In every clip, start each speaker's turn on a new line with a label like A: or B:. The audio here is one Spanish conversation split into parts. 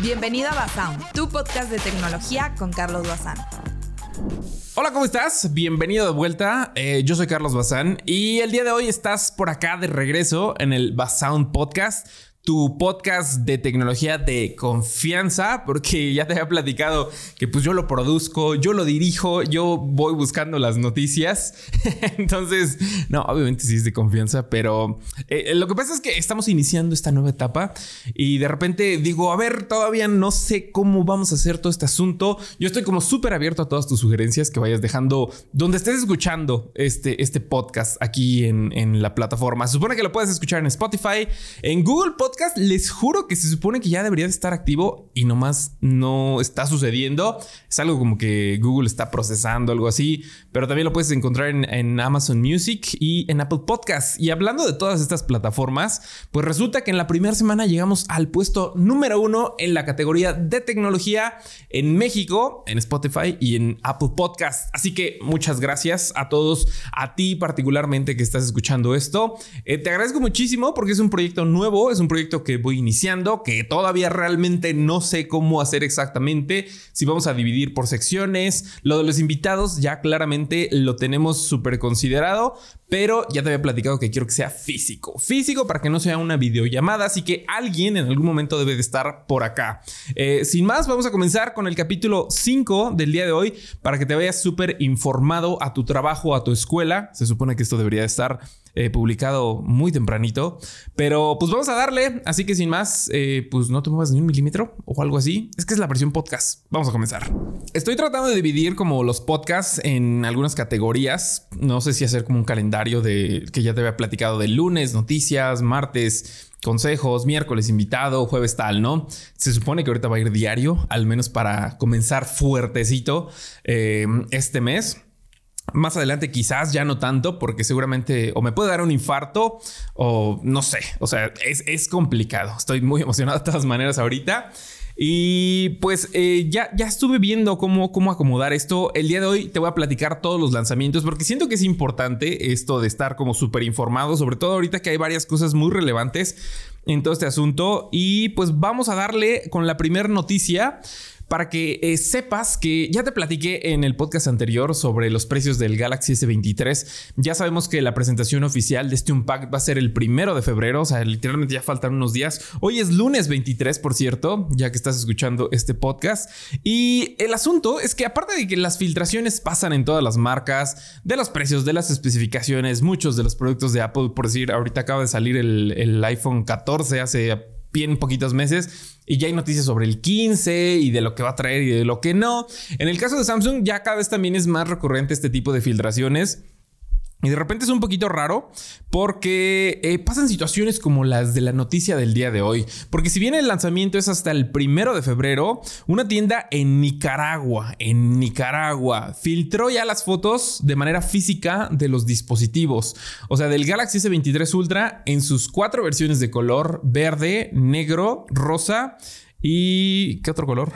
A: Bienvenido a Basound, tu podcast de tecnología con Carlos Bazán.
B: Hola, ¿cómo estás? Bienvenido de vuelta. Eh, yo soy Carlos Bazán y el día de hoy estás por acá de regreso en el Basound Podcast tu podcast de tecnología de confianza, porque ya te había platicado que pues yo lo produzco, yo lo dirijo, yo voy buscando las noticias. Entonces, no, obviamente sí es de confianza, pero eh, lo que pasa es que estamos iniciando esta nueva etapa y de repente digo, a ver, todavía no sé cómo vamos a hacer todo este asunto. Yo estoy como súper abierto a todas tus sugerencias que vayas dejando donde estés escuchando este, este podcast aquí en, en la plataforma. Se supone que lo puedes escuchar en Spotify, en Google Podcast les juro que se supone que ya debería de estar activo y nomás no está sucediendo. Es algo como que Google está procesando, algo así, pero también lo puedes encontrar en, Amazon Music y en Apple Podcasts. Y hablando de todas estas plataformas, pues resulta que en la primera semana llegamos al puesto número uno en la categoría de tecnología en México, en Spotify y en Apple Podcasts. Así que muchas gracias a todos, a ti particularmente que estás escuchando esto. Eh, te agradezco muchísimo porque es un proyecto nuevo, es un proyecto que voy iniciando, que todavía realmente no sé cómo hacer exactamente, si vamos a dividir por secciones. Lo de los invitados ya claramente lo tenemos súper considerado, pero ya te había platicado que quiero que sea físico. Físico para que no sea una videollamada, así que alguien en algún momento debe de estar por acá. Eh, sin más, vamos a comenzar con el capítulo 5 del día de hoy para que te vayas súper informado a tu trabajo, a tu escuela. Se supone que esto debería de estar eh, publicado muy tempranito. Pero pues vamos a darle. Así que sin más, eh, pues no te muevas ni un milímetro o algo así. Es que es la versión podcast. Vamos a comenzar. Estoy tratando de dividir como los podcasts en algunas categorías. No sé si hacer como un calendario de que ya te había platicado de lunes, noticias, martes consejos, miércoles invitado, jueves tal, ¿no? Se supone que ahorita va a ir diario, al menos para comenzar fuertecito eh, este mes. Más adelante quizás ya no tanto, porque seguramente o me puede dar un infarto o no sé, o sea, es, complicado. Estoy muy emocionado de todas maneras ahorita. Y pues eh, ya, ya estuve viendo cómo, cómo acomodar esto. El día de hoy te voy a platicar todos los lanzamientos porque siento que es importante esto de estar como súper informado, sobre todo ahorita que hay varias cosas muy relevantes en todo este asunto. Y pues vamos a darle con la primera noticia para que eh, sepas que ya te platiqué en el podcast anterior sobre los precios del Galaxy S23. Ya sabemos que la presentación oficial de este Unpacked va a ser el primero de febrero, o sea, literalmente ya faltan unos días. Hoy es lunes 23, por cierto, ya que estás escuchando este podcast. Y el asunto es que aparte de que las filtraciones pasan en todas las marcas, de los precios, de las especificaciones, muchos de los productos de Apple, por decir, ahorita acaba de salir el iPhone 14 hace bien poquitos meses y ya hay noticias sobre el 15 y de lo que va a traer y de lo que no. En el caso de Samsung ya cada vez también es más recurrente este tipo de filtraciones. Y de repente es un poquito raro porque eh, pasan situaciones como las de la noticia del día de hoy. Porque si bien el lanzamiento es hasta el primero de febrero, una tienda en Nicaragua, en Nicaragua, filtró ya las fotos de manera física de los dispositivos. O sea, del Galaxy S23 Ultra en sus cuatro versiones de color verde, negro, rosa y qué otro color?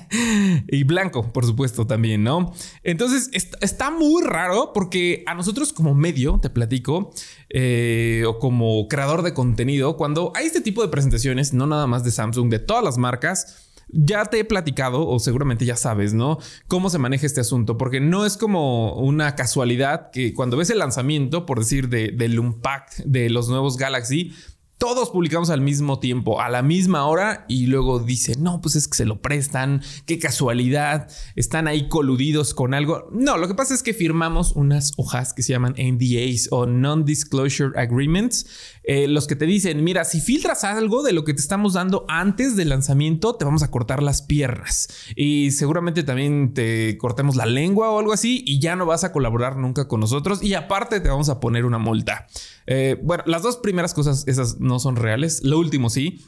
B: y blanco, por supuesto, también, ¿no? Entonces, está muy raro porque a nosotros como medio, te platico, eh, o como creador de contenido, cuando hay este tipo de presentaciones, no nada más de Samsung, de todas las marcas, ya te he platicado, o seguramente ya sabes, ¿no? Cómo se maneja este asunto, porque no es como una casualidad que cuando ves el lanzamiento, por decir, de, del Unpacked de los nuevos Galaxy, todos publicamos al mismo tiempo, a la misma hora, y luego dice, no, pues es que se lo prestan, qué casualidad, están ahí coludidos con algo. No, lo que pasa es que firmamos unas hojas que se llaman NDAs o Non-Disclosure Agreements, eh, los que te dicen, mira, si filtras algo de lo que te estamos dando antes del lanzamiento, te vamos a cortar las piernas. Y seguramente también te cortemos la lengua o algo así, y ya no vas a colaborar nunca con nosotros, y aparte te vamos a poner una multa. Eh, bueno, las dos primeras cosas, esas no son reales. Lo último sí.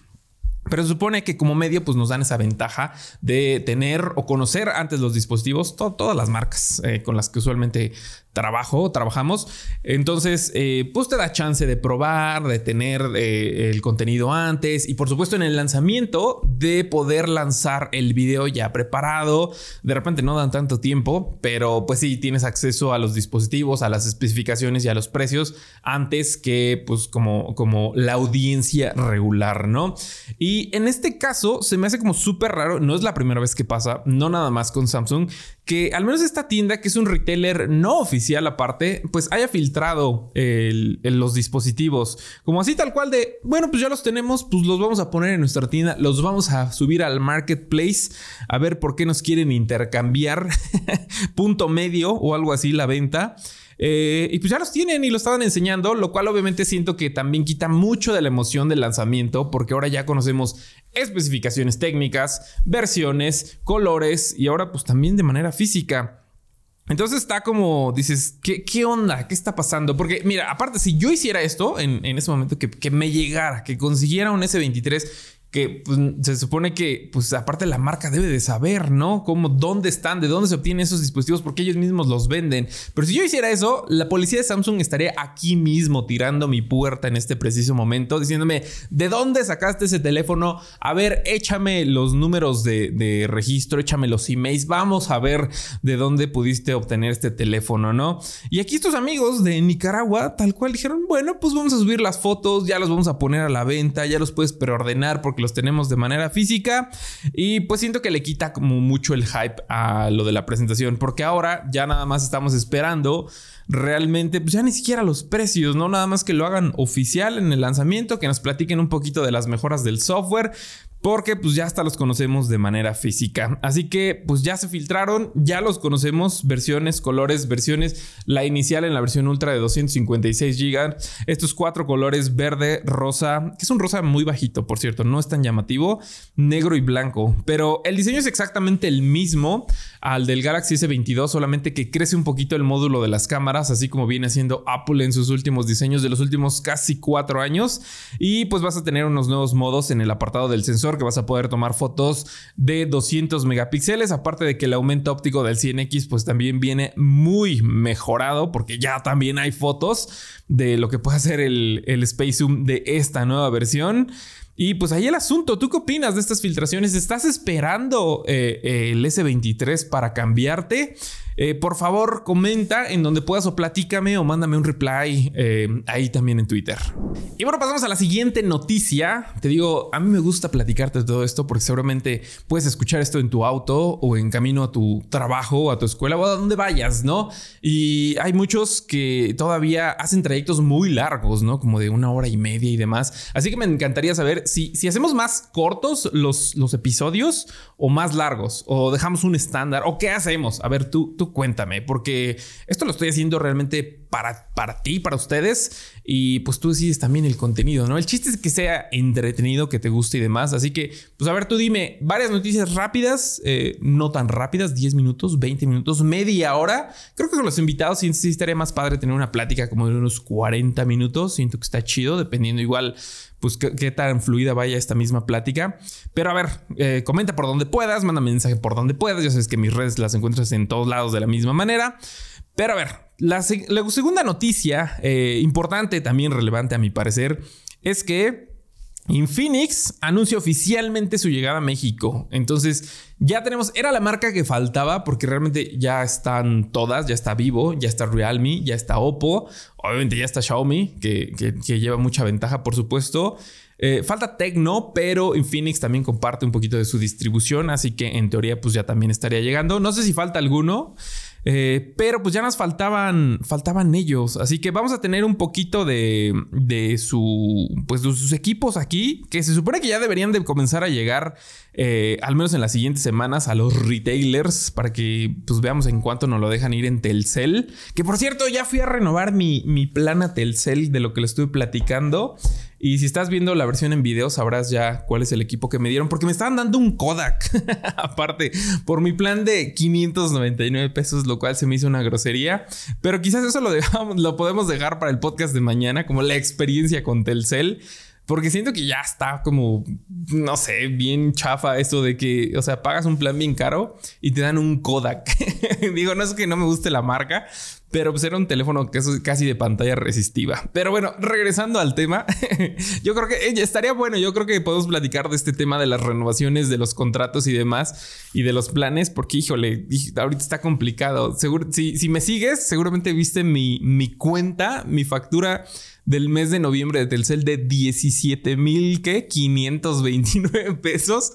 B: Pero se supone que como medio pues nos dan esa ventaja de tener o conocer antes los dispositivos, todas las marcas eh, con las que usualmente trabajo, trabajamos. Entonces, eh, pues te da chance de probar, de tener eh, el contenido antes y por supuesto en el lanzamiento de poder lanzar el video ya preparado. De repente no dan tanto tiempo, pero pues sí tienes acceso a los dispositivos, a las especificaciones y a los precios antes que pues como, como la audiencia regular, ¿no? Y Y en este caso se me hace como súper raro, no es la primera vez que pasa, no nada más con Samsung, que al menos esta tienda, que es un retailer no oficial aparte, pues haya filtrado los dispositivos. Como así tal cual de, bueno, pues ya los tenemos, pues los vamos a poner en nuestra tienda, los vamos a subir al marketplace, a ver por qué nos quieren intercambiar punto medio o algo así la venta. Eh, y pues ya los tienen y lo estaban enseñando, lo cual obviamente siento que también quita mucho de la emoción del lanzamiento, porque ahora ya conocemos especificaciones técnicas, versiones, colores y ahora pues también de manera física. Entonces está como, dices, ¿qué, qué onda? ¿Qué está pasando? Porque mira, aparte, si yo hiciera esto en, ese momento, que, que me llegara, que consiguiera un S23 que pues, se supone que, pues aparte la marca debe de saber, ¿no? Cómo, dónde están, de dónde se obtienen esos dispositivos, porque ellos mismos los venden. Pero si yo hiciera eso, la policía de Samsung estaría aquí mismo tirando mi puerta en este preciso momento, diciéndome, ¿de dónde sacaste ese teléfono? A ver, échame los números de, de registro, échame los emails, vamos a ver de dónde pudiste obtener este teléfono, ¿no? Y aquí estos amigos de Nicaragua, tal cual, dijeron, bueno, pues vamos a subir las fotos, ya los vamos a poner a la venta, ya los puedes preordenar los tenemos de manera física. Y pues siento que le quita como mucho el hype a lo de la presentación porque ahora ya nada más estamos esperando realmente pues ya ni siquiera los precios, no nada más que lo hagan oficial en el lanzamiento, que nos platiquen un poquito de las mejoras del software, porque pues ya hasta los conocemos de manera física. Así que pues ya se filtraron, ya los conocemos, versiones, colores, versiones, la inicial en la versión ultra de 256 GB, estos cuatro colores verde, rosa, que es un rosa muy bajito, por cierto, no es tan llamativo, negro y blanco, pero el diseño es exactamente el mismo al del Galaxy S22, solamente que crece un poquito el módulo de las cámaras, así como viene haciendo Apple en sus últimos diseños de los últimos casi cuatro años, y pues vas a tener unos nuevos modos en el apartado del sensor que vas a poder tomar fotos de 200 megapíxeles, aparte de que el aumento óptico del 100X pues también viene muy mejorado porque ya también hay fotos de lo que puede hacer el, el Space Zoom de esta nueva versión. Y pues ahí el asunto, ¿tú qué opinas de estas filtraciones? ¿Estás esperando eh, el S23 para cambiarte? Eh, por favor, comenta en donde puedas o platícame o mándame un reply eh, ahí también en Twitter. Y bueno, pasamos a la siguiente noticia. Te digo, a mí me gusta platicarte de todo esto porque seguramente puedes escuchar esto en tu auto o en camino a tu trabajo, a tu escuela o a donde vayas, ¿no? Y hay muchos que todavía hacen trayectos muy largos, ¿no? Como de una hora y media y demás. Así que me encantaría saber si, si hacemos más cortos los, los episodios o más largos o dejamos un estándar o qué hacemos. A ver, tú, tú cuéntame, porque esto lo estoy haciendo realmente para, para ti, para ustedes, y pues tú decides también el contenido, ¿no? El chiste es que sea entretenido, que te guste y demás. Así que, pues a ver, tú dime varias noticias rápidas, eh, no tan rápidas, 10 minutos, 20 minutos, media hora. Creo que con los invitados sí, sí estaría más padre tener una plática como de unos 40 minutos. Siento que está chido, dependiendo igual pues qué, tan fluida vaya esta misma plática. Pero a ver, eh, comenta por donde puedas, manda mensaje por donde puedas. Ya sabes que mis redes las encuentras en todos lados de la misma manera. Pero a ver, la, segunda noticia, eh, importante, también relevante a mi parecer, es que Infinix anuncia oficialmente su llegada a México. Entonces, ya tenemos, era la marca que faltaba porque realmente ya están todas, ya está Vivo, ya está Realme, ya está Oppo, obviamente ya está Xiaomi, que, lleva mucha ventaja, por supuesto. Eh, falta Tecno, pero Infinix también comparte un poquito de su distribución, así que en teoría pues ya también estaría llegando. No sé si falta alguno. Eh, pero pues ya nos faltaban, faltaban ellos. Así que vamos a tener un poquito de, de, su, pues de sus equipos aquí, que se supone que ya deberían de comenzar a llegar, eh, al menos en las siguientes semanas, a los retailers, para que pues veamos en cuánto nos lo dejan ir en Telcel. Que por cierto, ya fui a renovar mi, mi plan a Telcel de lo que le estuve platicando. Y si estás viendo la versión en video, sabrás ya cuál es el equipo que me dieron, porque me estaban dando un Kodak, aparte, por mi plan de 599 pesos, lo cual se me hizo una grosería. Pero quizás eso lo, dejamos, lo podemos dejar para el podcast de mañana, como la experiencia con Telcel. Porque siento que ya está como, no sé, bien chafa eso de que, o sea, pagas un plan bien caro y te dan un Kodak. Digo, no es que no me guste la marca, pero pues era un teléfono que es casi de pantalla resistiva. Pero bueno, regresando al tema, yo creo que eh, estaría bueno, yo creo que podemos platicar de este tema de las renovaciones, de los contratos y demás, y de los planes, porque híjole, ahorita está complicado. Seguro, si, si me sigues, seguramente viste mi, mi cuenta, mi factura del mes de noviembre de Telcel de 17 mil, ¿qué? 529 pesos.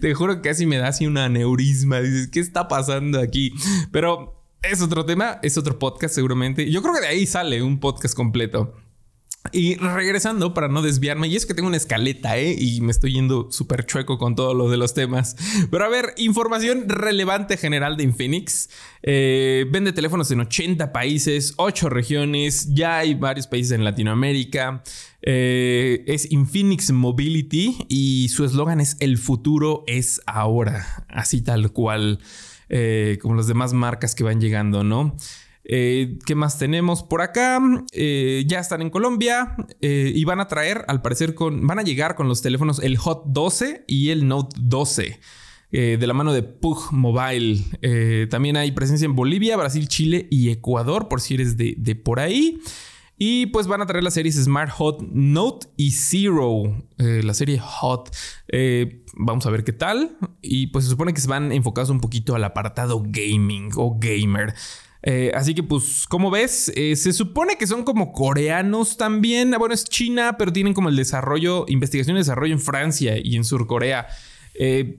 B: Te juro que casi me da así una aneurisma. Dices, ¿qué está pasando aquí? Pero es otro tema, es otro podcast seguramente. Yo creo que de ahí sale un podcast completo. Y regresando para no desviarme, y es que tengo una escaleta, ¿eh? Y me estoy yendo súper chueco con todo lo de los temas. Pero a ver, información relevante general de Infinix. Eh, vende teléfonos en 80 países, 8 regiones, ya hay varios países en Latinoamérica. Eh, es Infinix Mobility y su eslogan es El futuro es ahora, así tal cual. Eh, como las demás marcas que van llegando, ¿no? Eh, ¿Qué más tenemos por acá? Eh, ya están en Colombia y van a traer, al parecer, van a llegar con los teléfonos el Hot 12 y el Note 12. de la mano de Pug Mobile. también hay presencia en Bolivia, Brasil, Chile y Ecuador, por si eres de, por ahí. Y pues van a traer las series Smart Hot Note y Zero. Eh, la serie Hot. Eh, vamos a ver qué tal. Y pues se supone que se van enfocados un poquito al apartado gaming o gamer. Eh, así que pues, como ves, se supone que son como coreanos también. Bueno, es China, pero tienen como el desarrollo, investigación y desarrollo en Francia y en Surcorea.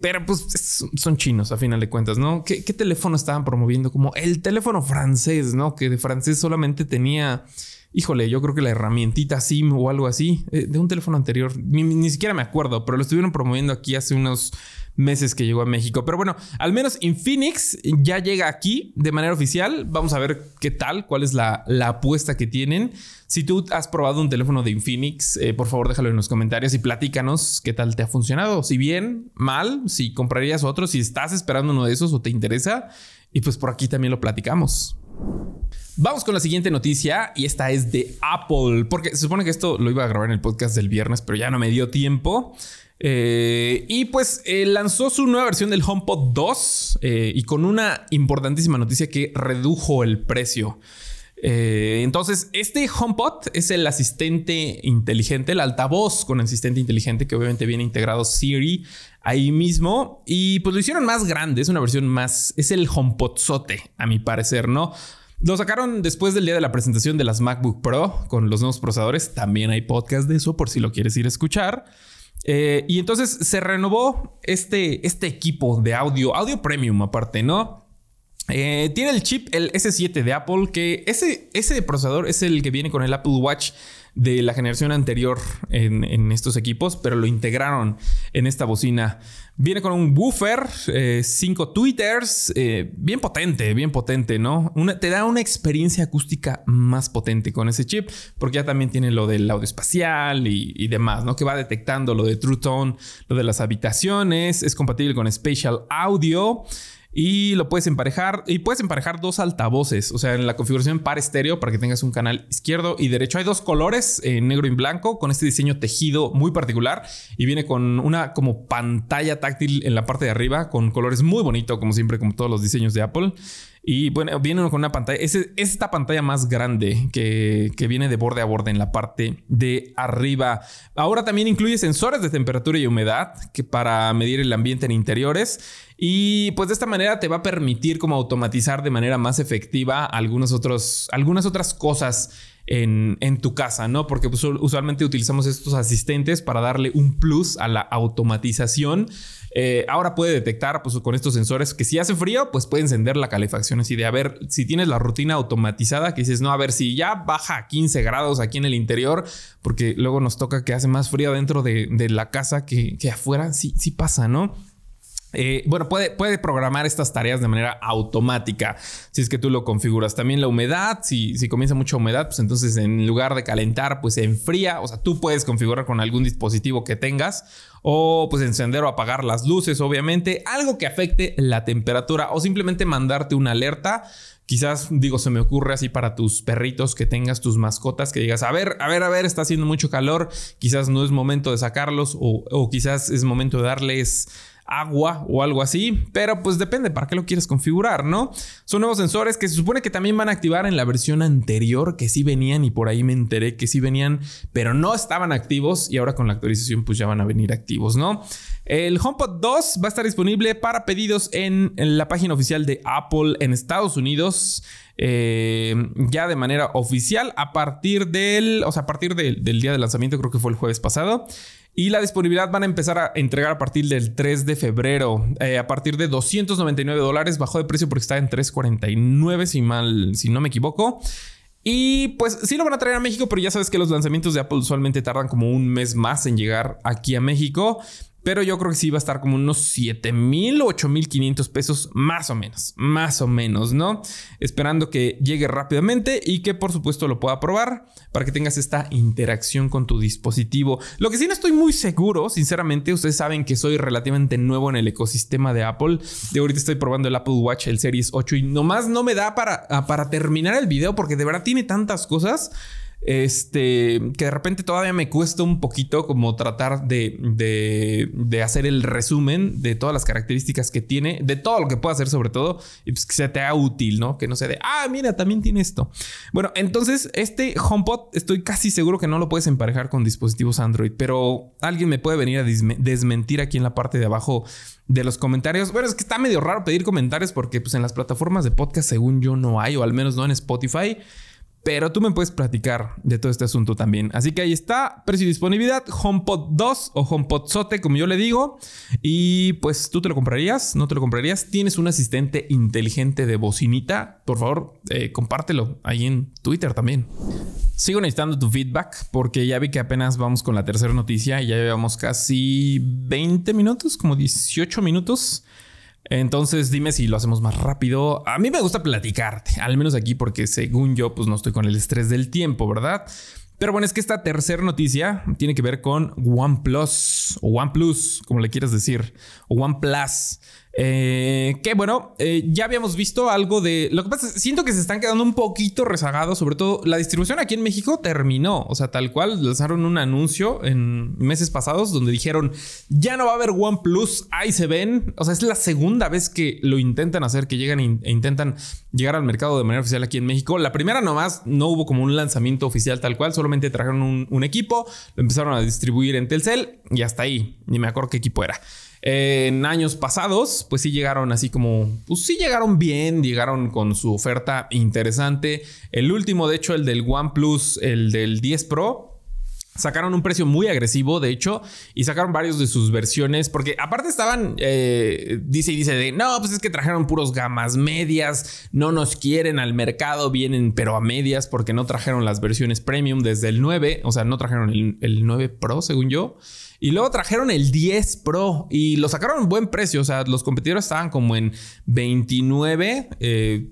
B: pero pues son chinos a final de cuentas, ¿no? ¿Qué, ¿Qué, teléfono estaban promoviendo? Como el teléfono francés, ¿no? Que de francés solamente tenía híjole, yo creo que la herramientita SIM o algo así, eh, de un teléfono anterior, ni, siquiera me acuerdo, pero lo estuvieron promoviendo aquí hace unos meses que llegó a México. Pero bueno, al menos Infinix ya llega aquí de manera oficial. Vamos a ver qué tal, cuál es la, apuesta que tienen. Si tú has probado un teléfono de Infinix, eh, por favor déjalo en los comentarios y platícanos qué tal te ha funcionado. Si bien, mal, si comprarías otro, si estás esperando uno de esos o te interesa. Y pues por aquí también lo platicamos. Vamos con la siguiente noticia y esta es de Apple, porque se supone que esto lo iba a grabar en el podcast del viernes, pero ya no me dio tiempo. Eh, y pues eh, lanzó su nueva versión del HomePod 2 eh, y con una importantísima noticia que redujo el precio. entonces, este HomePod es el asistente inteligente, el altavoz con asistente inteligente que obviamente viene integrado Siri ahí mismo y pues lo hicieron más grande, es una versión más, es el HomePodzote a mi parecer, ¿no? Lo sacaron después del día de la presentación de las MacBook Pro con los nuevos procesadores. También hay podcast de eso por si lo quieres ir a escuchar. Eh, y entonces se renovó este, este equipo de audio, audio premium aparte, ¿no? Eh, tiene el chip, el S7 de Apple, que ese, ese procesador es el que viene con el Apple Watch de la generación anterior en, estos equipos, pero lo integraron en esta bocina. Viene con un woofer, eh, cinco tweeters, eh, bien potente, bien potente, ¿no? te da una experiencia acústica más potente con ese chip, porque ya también tiene lo del audio espacial y, y demás, ¿no? Que va detectando lo de True Tone, lo de las habitaciones, es compatible con Spatial Audio. Y lo puedes emparejar. Y puedes emparejar dos altavoces. O sea, en la configuración par estéreo para que tengas un canal izquierdo y derecho. Hay dos colores, en negro y blanco, con este diseño tejido muy particular. Y viene con una como pantalla táctil en la parte de arriba, con colores muy bonitos, como siempre, como todos los diseños de Apple. Y bueno, viene con una pantalla, es esta pantalla más grande que, que, viene de borde a borde en la parte de arriba. Ahora también incluye sensores de temperatura y humedad que para medir el ambiente en interiores. Y pues de esta manera te va a permitir como automatizar de manera más efectiva algunos otros, algunas otras cosas en, en, tu casa, ¿no? Porque pues, usualmente utilizamos estos asistentes para darle un plus a la automatización eh, ahora puede detectar pues, con estos sensores que si hace frío, pues puede encender la calefacción. Así de a ver si tienes la rutina automatizada que dices, no, a ver si ya baja a 15 grados aquí en el interior, porque luego nos toca que hace más frío dentro de, la casa que, que afuera. Sí, sí pasa, ¿no? Eh, bueno, puede, puede, programar estas tareas de manera automática si es que tú lo configuras. También la humedad, si, si, comienza mucha humedad, pues entonces en lugar de calentar, pues se enfría. O sea, tú puedes configurar con algún dispositivo que tengas o pues encender o apagar las luces, obviamente, algo que afecte la temperatura o simplemente mandarte una alerta. Quizás, digo, se me ocurre así para tus perritos que tengas, tus mascotas, que digas, a ver, a ver, a ver, está haciendo mucho calor, quizás no es momento de sacarlos o, o quizás es momento de darles agua o algo así, pero pues depende para qué lo quieres configurar, ¿no? Son nuevos sensores que se supone que también van a activar en la versión anterior, que sí venían y por ahí me enteré que sí venían, pero no estaban activos y ahora con la actualización pues ya van a venir activos, ¿no? El HomePod 2 va a estar disponible para pedidos en, la página oficial de Apple en Estados Unidos. Eh, ya de manera oficial a partir del, o sea, a partir del día de lanzamiento, creo que fue el jueves pasado. Y la disponibilidad van a empezar a entregar a partir del 3 de febrero. Eh, a partir de 299 dólares. Bajó de precio porque está en 349, si mal, si no me equivoco. Y pues sí lo van a traer a México, pero ya sabes que los lanzamientos de Apple usualmente tardan como un mes más en llegar aquí a México. Pero yo creo que sí va a estar como unos 7 mil o 8 mil 500 pesos más o menos, más o menos, ¿no? Esperando que llegue rápidamente y que por supuesto lo pueda probar para que tengas esta interacción con tu dispositivo. Lo que sí no estoy muy seguro, sinceramente, ustedes saben que soy relativamente nuevo en el ecosistema de Apple. De ahorita estoy probando el Apple Watch, el Series 8 y nomás no me da para, para terminar el video porque de verdad tiene tantas cosas este, que de repente todavía me cuesta un poquito como tratar de, de, hacer el resumen de todas las características que tiene, de todo lo que puede hacer sobre todo, y pues que sea te haga útil, ¿no? Que no sea de, ah, mira, también tiene esto. Bueno, entonces este HomePod estoy casi seguro que no lo puedes emparejar con dispositivos Android, pero alguien me puede venir a desmentir aquí en la parte de abajo de los comentarios. Bueno, es que está medio raro pedir comentarios porque pues en las plataformas de podcast según yo no hay, o al menos no en Spotify. Pero tú me puedes platicar de todo este asunto también. Así que ahí está, precio y disponibilidad, HomePod 2 o HomePod Sote, como yo le digo. Y pues tú te lo comprarías, no te lo comprarías. Tienes un asistente inteligente de bocinita. Por favor, eh, compártelo ahí en Twitter también. Sigo necesitando tu feedback porque ya vi que apenas vamos con la tercera noticia y ya llevamos casi 20 minutos, como 18 minutos. Entonces dime si lo hacemos más rápido. A mí me gusta platicarte, al menos aquí porque según yo pues no estoy con el estrés del tiempo, ¿verdad? Pero bueno, es que esta tercera noticia tiene que ver con OnePlus o OnePlus, como le quieras decir, o OnePlus. Eh, que bueno, eh, ya habíamos visto algo de. Lo que pasa siento que se están quedando un poquito rezagados. Sobre todo la distribución aquí en México terminó. O sea, tal cual lanzaron un anuncio en meses pasados donde dijeron ya no va a haber OnePlus. Ahí se ven. O sea, es la segunda vez que lo intentan hacer, que llegan e intentan llegar al mercado de manera oficial aquí en México. La primera nomás no hubo como un lanzamiento oficial tal cual. Solamente trajeron un equipo, lo empezaron a distribuir en Telcel y hasta ahí. Ni me acuerdo qué equipo era en años pasados, pues sí llegaron así como, pues sí llegaron bien, llegaron con su oferta interesante. El último, de hecho, el del OnePlus, el del 10 Pro, Sacaron un precio muy agresivo, de hecho, y sacaron varios de sus versiones, porque aparte estaban, eh, dice y dice de, no, pues es que trajeron puros gamas medias, no nos quieren al mercado, vienen pero a medias, porque no trajeron las versiones premium desde el 9, o sea, no trajeron el, el 9 Pro, según yo. Y luego trajeron el 10 Pro y lo sacaron en buen precio. O sea, los competidores estaban como en 29,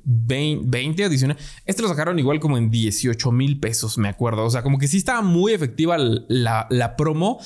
B: 20, o 19. Este lo sacaron igual como en 18 mil pesos, me acuerdo. O sea, como que sí estaba muy efectiva la, la promo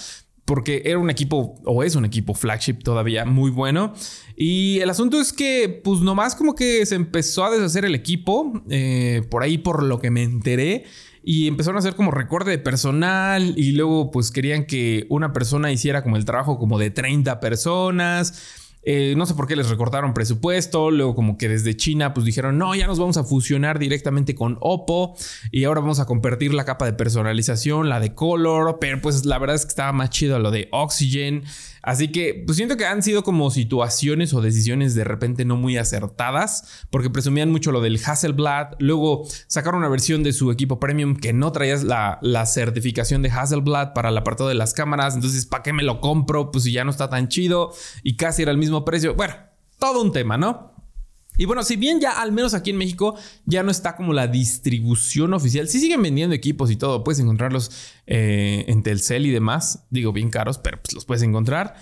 B: porque era un equipo, o es un equipo flagship todavía muy bueno. Y el asunto es que, pues nomás como que se empezó a deshacer el equipo, eh, por ahí por lo que me enteré y empezaron a hacer como recorte de personal y luego pues querían que una persona hiciera como el trabajo como de 30 personas. Eh, no sé por qué les recortaron presupuesto. Luego, como que desde China, pues dijeron: No, ya nos vamos a fusionar directamente con Oppo. Y ahora vamos a convertir la capa de personalización, la de color. Pero pues la verdad es que estaba más chido lo de Oxygen. Así que pues siento que han sido como situaciones o decisiones de repente no muy acertadas, porque presumían mucho lo del Hasselblad. Luego sacaron una versión de su equipo premium que no traía la, la certificación de Hasselblad para el apartado de las cámaras. Entonces, ¿para qué me lo compro? Pues si ya no está tan chido y casi era el mismo precio. Bueno, todo un tema, ¿no? Y bueno, si bien ya al menos aquí en México ya no está como la distribución oficial, sí siguen vendiendo equipos y todo, puedes encontrarlos eh, en Telcel y demás, digo bien caros, pero pues los puedes encontrar.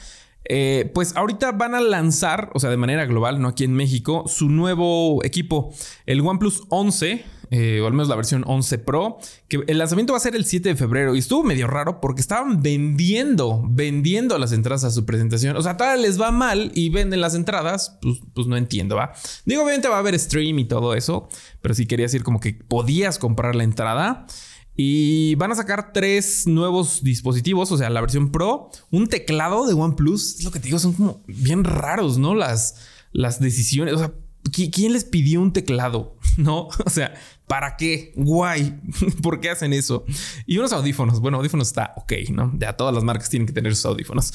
B: Eh, pues ahorita van a lanzar, o sea, de manera global, no aquí en México, su nuevo equipo, el OnePlus 11 eh, o al menos la versión 11 Pro, que el lanzamiento va a ser el 7 de febrero. Y estuvo medio raro porque estaban vendiendo, vendiendo las entradas a su presentación. O sea, todavía les va mal y venden las entradas, pues, pues no entiendo, ¿va? Digo, obviamente va a haber stream y todo eso, pero si quería decir como que podías comprar la entrada. Y van a sacar tres nuevos dispositivos, o sea, la versión Pro, un teclado de OnePlus. Es lo que te digo, son como bien raros, ¿no? Las, las decisiones. O sea, ¿quién les pidió un teclado? ¿No? O sea, ¿para qué? Guay. ¿Por qué hacen eso? Y unos audífonos. Bueno, audífonos está ok, ¿no? Ya todas las marcas tienen que tener sus audífonos.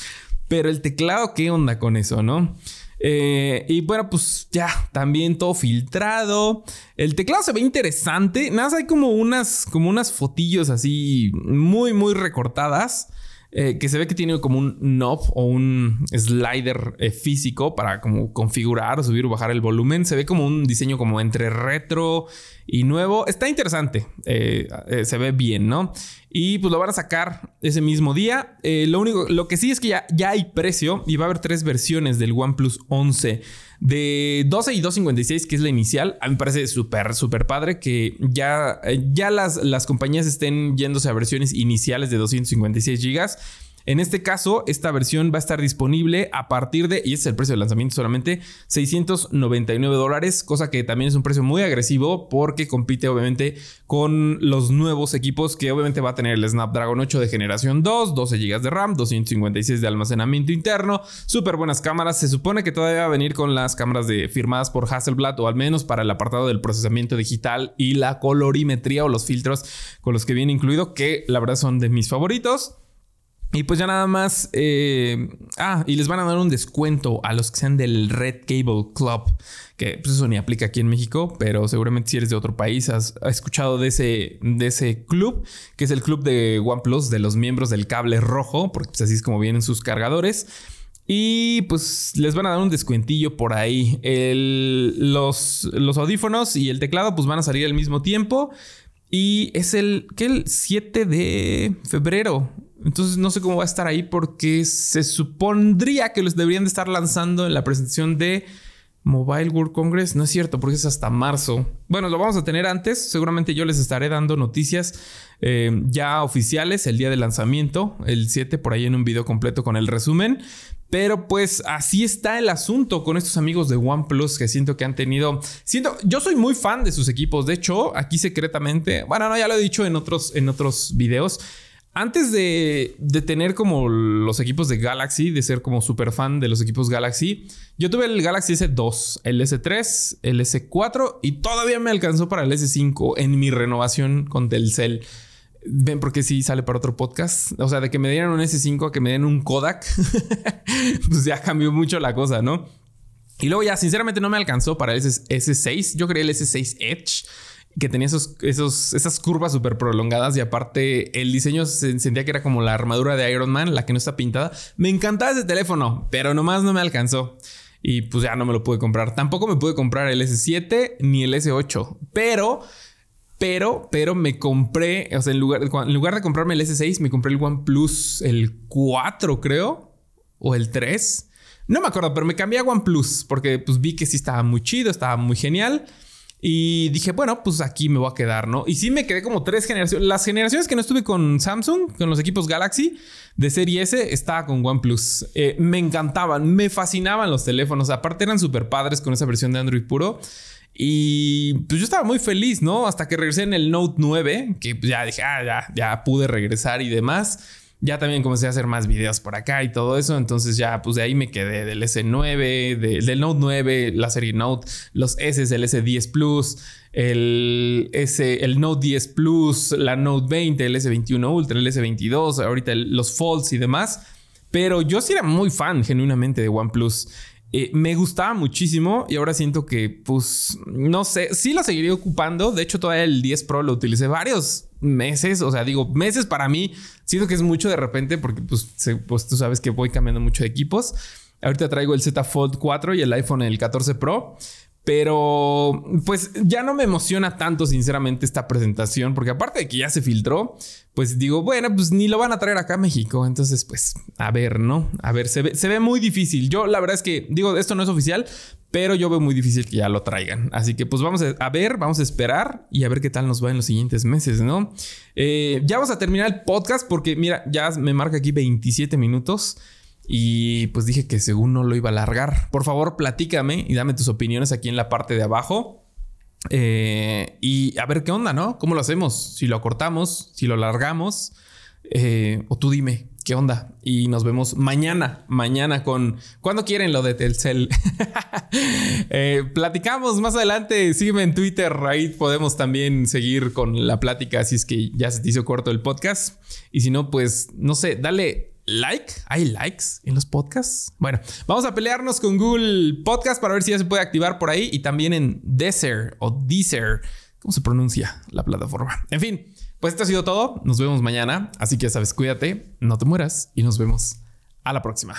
B: Pero el teclado, ¿qué onda con eso, no? Eh, y bueno, pues ya, también todo filtrado. El teclado se ve interesante. Nada, hay como unas, como unas fotillos así muy, muy recortadas. Eh, que se ve que tiene como un knob o un slider eh, físico para como configurar, subir o bajar el volumen. Se ve como un diseño como entre retro y nuevo. Está interesante. Eh, se ve bien, ¿no? Y pues lo van a sacar ese mismo día. lo único, lo que sí es que ya, ya hay precio y va a haber tres versiones del OnePlus 11 de 12 y 256, que es la inicial, a mí me parece súper, súper padre que ya, ya las, las compañías estén yéndose a versiones iniciales de 256 gigas. En este caso, esta versión va a estar disponible a partir de, y es el precio de lanzamiento solamente, 699 dólares, cosa que también es un precio muy agresivo porque compite obviamente con los nuevos equipos que obviamente va a tener el Snapdragon 8 de generación 2, 12 GB de RAM, 256 de almacenamiento interno, súper buenas cámaras, se supone que todavía va a venir con las cámaras de, firmadas por Hasselblad o al menos para el apartado del procesamiento digital y la colorimetría o los filtros con los que viene incluido, que la verdad son de mis favoritos. Y pues ya nada más. Eh, ah, y les van a dar un descuento a los que sean del Red Cable Club. Que pues eso ni aplica aquí en México, pero seguramente si eres de otro país has, escuchado de ese, de ese club, que es el club de OnePlus, de los miembros del cable rojo, porque pues así es como vienen sus cargadores. Y pues les van a dar un descuentillo por ahí. los, los audífonos y el teclado pues van a salir al mismo tiempo. Y es el, ¿qué? El 7 de febrero. Entonces no sé cómo va a estar ahí porque se supondría que los deberían de estar lanzando en la presentación de Mobile World Congress. No es cierto porque es hasta marzo. Bueno, lo vamos a tener antes. Seguramente yo les estaré dando noticias eh, ya oficiales el día de lanzamiento, el 7 por ahí en un video completo con el resumen. Pero pues así está el asunto con estos amigos de OnePlus que siento que han tenido. Siento, yo soy muy fan de sus equipos. De hecho, aquí secretamente, bueno, no, ya lo he dicho en otros, en otros videos. Antes de, tener como los equipos de Galaxy, de ser como súper fan de los equipos Galaxy, yo tuve el Galaxy S2, el S3, el S4 y todavía me alcanzó para el S5 en mi renovación con Telcel. Ven, porque sí sale para otro podcast. O sea, de que me dieran un S5 a que me den un Kodak, pues ya cambió mucho la cosa, ¿no? Y luego ya, sinceramente, no me alcanzó para el S6. Yo quería el S6 Edge que tenía esos, esos, esas curvas súper prolongadas y aparte el diseño se sentía que era como la armadura de Iron Man, la que no está pintada. Me encantaba ese teléfono, pero nomás no me alcanzó. Y pues ya no me lo pude comprar. Tampoco me pude comprar el S7 ni el S8. Pero, pero, pero me compré, o sea, en lugar, en lugar de comprarme el S6, me compré el OnePlus, el 4 creo, o el 3. No me acuerdo, pero me cambié a OnePlus porque pues vi que sí estaba muy chido, estaba muy genial. Y dije, bueno, pues aquí me voy a quedar, ¿no? Y sí me quedé como tres generaciones. Las generaciones que no estuve con Samsung, con los equipos Galaxy de serie S, estaba con OnePlus. Eh, me encantaban, me fascinaban los teléfonos. Aparte eran súper padres con esa versión de Android puro. Y pues yo estaba muy feliz, ¿no? Hasta que regresé en el Note 9, que pues ya dije, ah, ya, ya pude regresar y demás. Ya también comencé a hacer más videos por acá y todo eso. Entonces ya, pues de ahí me quedé del S9, del Note 9, la serie Note, los S, el S10 Plus, el, S, el Note 10 Plus, la Note 20, el S21 Ultra, el S22, ahorita los Folds y demás. Pero yo sí era muy fan genuinamente de OnePlus. Eh, me gustaba muchísimo y ahora siento que, pues, no sé, sí lo seguiría ocupando. De hecho, todavía el 10 Pro lo utilicé varios meses. O sea, digo, meses para mí. Siento que es mucho de repente porque, pues, pues tú sabes que voy cambiando mucho de equipos. Ahorita traigo el Z Fold 4 y el iPhone el 14 Pro. Pero pues ya no me emociona tanto sinceramente esta presentación, porque aparte de que ya se filtró, pues digo, bueno, pues ni lo van a traer acá a México. Entonces, pues a ver, ¿no? A ver, se ve, se ve muy difícil. Yo la verdad es que digo, esto no es oficial, pero yo veo muy difícil que ya lo traigan. Así que pues vamos a ver, vamos a esperar y a ver qué tal nos va en los siguientes meses, ¿no? Eh, ya vamos a terminar el podcast porque mira, ya me marca aquí 27 minutos. Y pues dije que según no lo iba a largar. Por favor, platícame y dame tus opiniones aquí en la parte de abajo. Eh, y a ver qué onda, ¿no? ¿Cómo lo hacemos? Si lo acortamos, si lo alargamos, eh, o tú dime, ¿qué onda? Y nos vemos mañana, mañana con... ¿Cuándo quieren lo de Telcel? eh, platicamos más adelante, sígueme en Twitter, ahí podemos también seguir con la plática si es que ya se te hizo corto el podcast. Y si no, pues, no sé, dale like. ¿Hay likes en los podcasts? Bueno, vamos a pelearnos con Google Podcast para ver si ya se puede activar por ahí y también en Deezer o Deezer. ¿Cómo se pronuncia la plataforma? En fin, pues esto ha sido todo. Nos vemos mañana. Así que ya sabes, cuídate, no te mueras y nos vemos a la próxima.